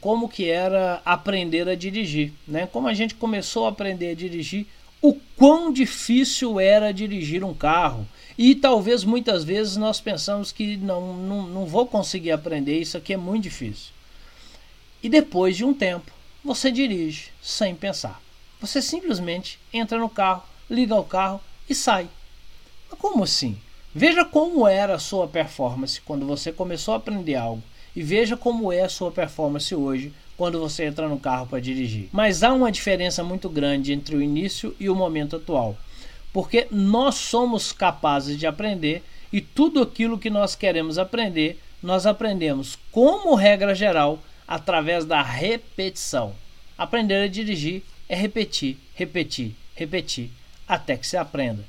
como que era aprender a dirigir, né? Como a gente começou a aprender a dirigir, o quão difícil era dirigir um carro. E talvez muitas vezes nós pensamos que não, não, não vou conseguir aprender, isso aqui é muito difícil. E depois de um tempo, você dirige sem pensar. Você simplesmente entra no carro, liga o carro e sai. Como assim? Veja como era a sua performance quando você começou a aprender algo e veja como é a sua performance hoje quando você entra no carro para dirigir. Mas há uma diferença muito grande entre o início e o momento atual, porque nós somos capazes de aprender e tudo aquilo que nós queremos aprender, nós aprendemos como regra geral através da repetição. Aprender a dirigir é repetir, repetir, repetir, até que se aprenda.